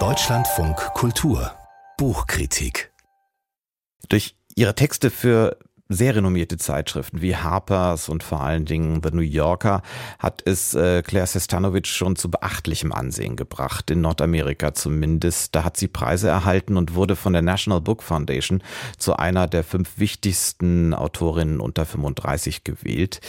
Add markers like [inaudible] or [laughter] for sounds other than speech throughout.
Deutschlandfunk Kultur Buchkritik Durch ihre Texte für sehr renommierte Zeitschriften wie Harper's und vor allen Dingen The New Yorker hat es äh, Claire Sestanovic schon zu beachtlichem Ansehen gebracht, in Nordamerika zumindest. Da hat sie Preise erhalten und wurde von der National Book Foundation zu einer der fünf wichtigsten Autorinnen unter 35 gewählt.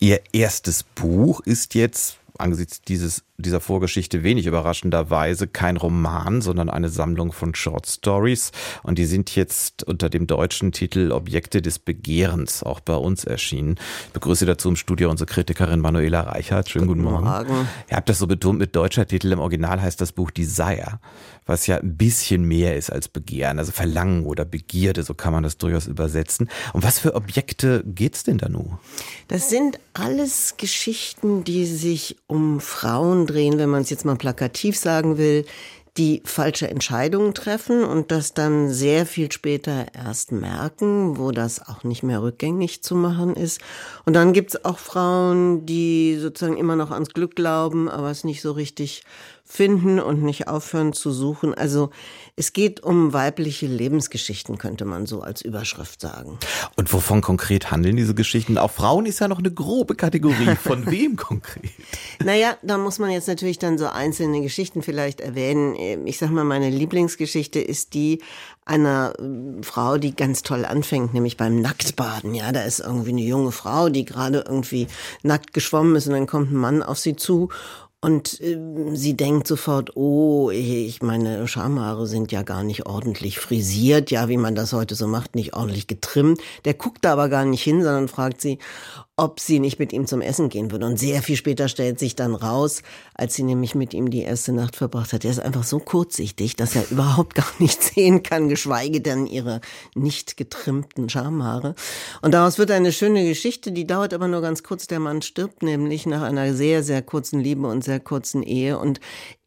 Ihr erstes Buch ist jetzt angesichts dieses dieser Vorgeschichte wenig überraschenderweise kein Roman, sondern eine Sammlung von Short Stories. Und die sind jetzt unter dem deutschen Titel Objekte des Begehrens auch bei uns erschienen. Ich begrüße dazu im Studio unsere Kritikerin Manuela Reichert. Schönen guten, guten Morgen. Morgen. Ihr habt das so betont mit deutscher Titel. Im Original heißt das Buch Desire, was ja ein bisschen mehr ist als Begehren, also Verlangen oder Begierde, so kann man das durchaus übersetzen. Um was für Objekte geht's denn da nun? Das sind alles Geschichten, die sich um Frauen drehen, wenn man es jetzt mal plakativ sagen will, die falsche Entscheidungen treffen und das dann sehr viel später erst merken, wo das auch nicht mehr rückgängig zu machen ist. Und dann gibt es auch Frauen, die sozusagen immer noch ans Glück glauben, aber es nicht so richtig finden und nicht aufhören zu suchen. Also es geht um weibliche Lebensgeschichten, könnte man so als Überschrift sagen. Und wovon konkret handeln diese Geschichten? Auch Frauen ist ja noch eine grobe Kategorie. Von [laughs] wem konkret? Naja, da muss man jetzt natürlich dann so einzelne Geschichten vielleicht erwähnen. Ich sag mal, meine Lieblingsgeschichte ist die einer äh, Frau, die ganz toll anfängt, nämlich beim Nacktbaden. Ja, da ist irgendwie eine junge Frau, die gerade irgendwie nackt geschwommen ist und dann kommt ein Mann auf sie zu und äh, sie denkt sofort, oh, ich meine Schamhaare sind ja gar nicht ordentlich frisiert, ja, wie man das heute so macht, nicht ordentlich getrimmt. Der guckt da aber gar nicht hin, sondern fragt sie, ob sie nicht mit ihm zum Essen gehen würde. Und sehr viel später stellt sich dann raus, als sie nämlich mit ihm die erste Nacht verbracht hat, er ist einfach so kurzsichtig, dass er [laughs] überhaupt gar nicht sehen kann, geschweige denn ihre nicht getrimmten Schamhaare. Und daraus wird eine schöne Geschichte, die dauert aber nur ganz kurz. Der Mann stirbt nämlich nach einer sehr, sehr kurzen Liebe und sehr kurzen Ehe. Und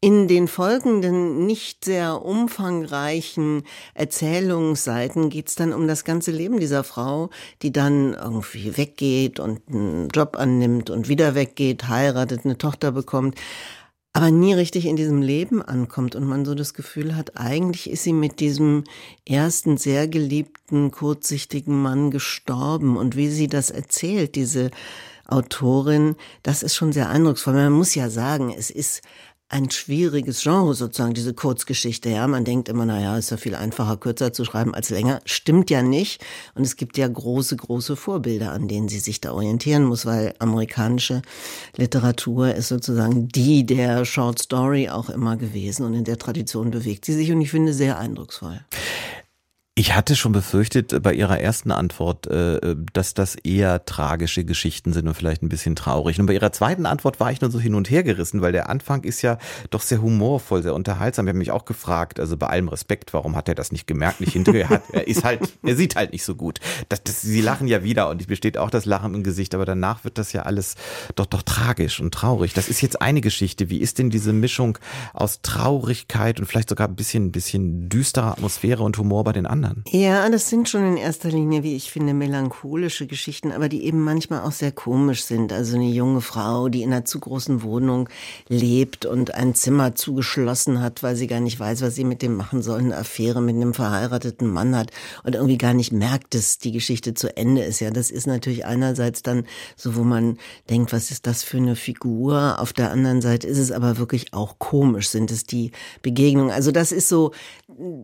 in den folgenden nicht sehr umfangreichen Erzählungsseiten geht es dann um das ganze Leben dieser Frau, die dann irgendwie weggeht und einen Job annimmt und wieder weggeht, heiratet, eine Tochter bekommt, aber nie richtig in diesem Leben ankommt und man so das Gefühl hat, eigentlich ist sie mit diesem ersten sehr geliebten, kurzsichtigen Mann gestorben und wie sie das erzählt, diese Autorin, das ist schon sehr eindrucksvoll. Man muss ja sagen, es ist ein schwieriges Genre sozusagen, diese Kurzgeschichte. Ja, man denkt immer, naja, ist ja viel einfacher, kürzer zu schreiben als länger. Stimmt ja nicht. Und es gibt ja große, große Vorbilder, an denen sie sich da orientieren muss, weil amerikanische Literatur ist sozusagen die der Short Story auch immer gewesen. Und in der Tradition bewegt sie sich und ich finde sehr eindrucksvoll. Ich hatte schon befürchtet äh, bei Ihrer ersten Antwort, äh, äh, dass das eher tragische Geschichten sind und vielleicht ein bisschen traurig. Und bei Ihrer zweiten Antwort war ich nur so hin und her gerissen, weil der Anfang ist ja doch sehr humorvoll, sehr unterhaltsam. Ich habe mich auch gefragt, also bei allem Respekt, warum hat er das nicht gemerkt, nicht hinterher? Er ist halt, [laughs] er sieht halt nicht so gut. Das, das, Sie lachen ja wieder und es besteht auch das Lachen im Gesicht, aber danach wird das ja alles doch doch tragisch und traurig. Das ist jetzt eine Geschichte. Wie ist denn diese Mischung aus Traurigkeit und vielleicht sogar ein bisschen, ein bisschen düsterer Atmosphäre und Humor bei den anderen? Anderen. Ja, das sind schon in erster Linie, wie ich finde, melancholische Geschichten, aber die eben manchmal auch sehr komisch sind. Also eine junge Frau, die in einer zu großen Wohnung lebt und ein Zimmer zugeschlossen hat, weil sie gar nicht weiß, was sie mit dem machen soll, eine Affäre mit einem verheirateten Mann hat und irgendwie gar nicht merkt, dass die Geschichte zu Ende ist. Ja, das ist natürlich einerseits dann so, wo man denkt, was ist das für eine Figur? Auf der anderen Seite ist es aber wirklich auch komisch, sind es die Begegnungen. Also das ist so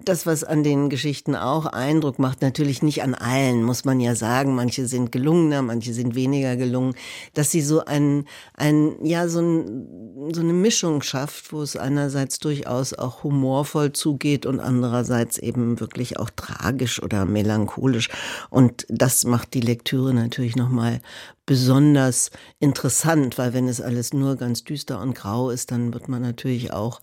das, was an den Geschichten auch auch Eindruck macht, natürlich nicht an allen, muss man ja sagen. Manche sind gelungener, manche sind weniger gelungen, dass sie so ein, ein ja, so, ein, so eine Mischung schafft, wo es einerseits durchaus auch humorvoll zugeht und andererseits eben wirklich auch tragisch oder melancholisch. Und das macht die Lektüre natürlich nochmal besonders interessant, weil wenn es alles nur ganz düster und grau ist, dann wird man natürlich auch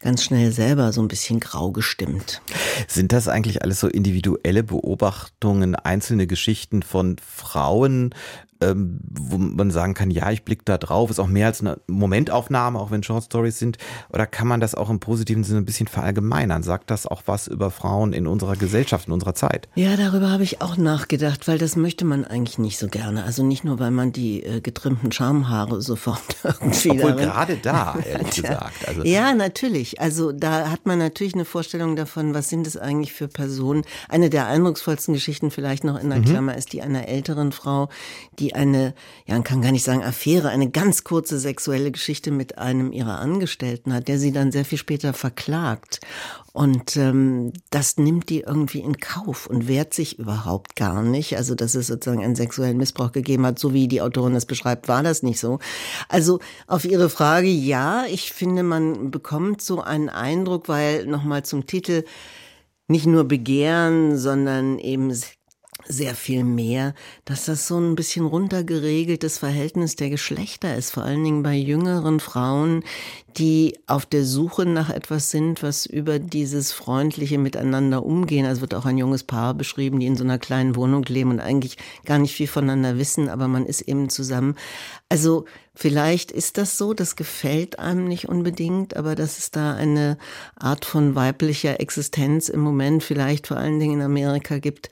ganz schnell selber so ein bisschen grau gestimmt. Sind das eigentlich alles so individuelle Beobachtungen, einzelne Geschichten von Frauen, ähm, wo man sagen kann, ja, ich blicke da drauf, ist auch mehr als eine Momentaufnahme, auch wenn Short Stories sind? Oder kann man das auch im positiven Sinne ein bisschen verallgemeinern? Sagt das auch was über Frauen in unserer Gesellschaft, in unserer Zeit? Ja, darüber habe ich auch nachgedacht, weil das möchte man eigentlich nicht so gerne. Also nicht nur, weil man die äh, getrimmten Schamhaare sofort [laughs] irgendwie Obwohl gerade da, [laughs] ehrlich gesagt. Also ja, natürlich. Also da hat man natürlich eine Vorstellung davon, was sind es eigentlich für Personen. Eine der eindrucksvollsten Geschichten vielleicht noch in der mhm. Klammer ist die einer älteren Frau, die eine, ja, man kann gar nicht sagen Affäre, eine ganz kurze sexuelle Geschichte mit einem ihrer Angestellten hat, der sie dann sehr viel später verklagt. Und ähm, das nimmt die irgendwie in Kauf und wehrt sich überhaupt gar nicht. Also, dass es sozusagen einen sexuellen Missbrauch gegeben hat, so wie die Autorin das beschreibt, war das nicht so. Also auf Ihre Frage, ja, ich finde, man bekommt so einen Eindruck, weil nochmal zum Titel nicht nur Begehren, sondern eben sehr viel mehr, dass das so ein bisschen runtergeregeltes Verhältnis der Geschlechter ist, vor allen Dingen bei jüngeren Frauen, die auf der Suche nach etwas sind, was über dieses freundliche Miteinander umgehen. Also wird auch ein junges Paar beschrieben, die in so einer kleinen Wohnung leben und eigentlich gar nicht viel voneinander wissen, aber man ist eben zusammen. Also vielleicht ist das so, das gefällt einem nicht unbedingt, aber dass es da eine Art von weiblicher Existenz im Moment vielleicht vor allen Dingen in Amerika gibt,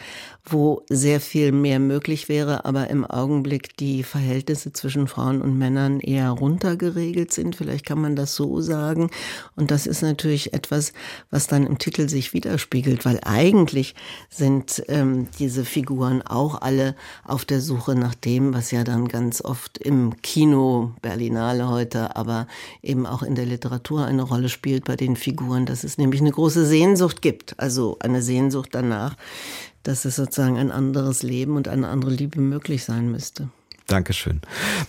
wo sehr viel mehr möglich wäre, aber im Augenblick die Verhältnisse zwischen Frauen und Männern eher runtergeregelt sind. Vielleicht kann man das so sagen. Und das ist natürlich etwas, was dann im Titel sich widerspiegelt, weil eigentlich sind ähm, diese Figuren auch alle auf der Suche nach dem, was ja dann ganz oft im Kino, Berlinale heute, aber eben auch in der Literatur eine Rolle spielt bei den Figuren, dass es nämlich eine große Sehnsucht gibt, also eine Sehnsucht danach, dass es sozusagen ein anderes Leben und eine andere Liebe möglich sein müsste. Dankeschön.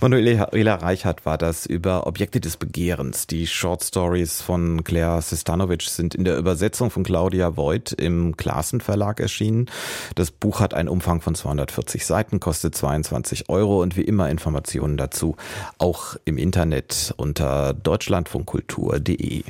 Manuela Reichert war das über Objekte des Begehrens. Die Short Stories von Claire Sestanovic sind in der Übersetzung von Claudia Voigt im Klassen Verlag erschienen. Das Buch hat einen Umfang von 240 Seiten, kostet 22 Euro und wie immer Informationen dazu auch im Internet unter deutschlandfunkkultur.de.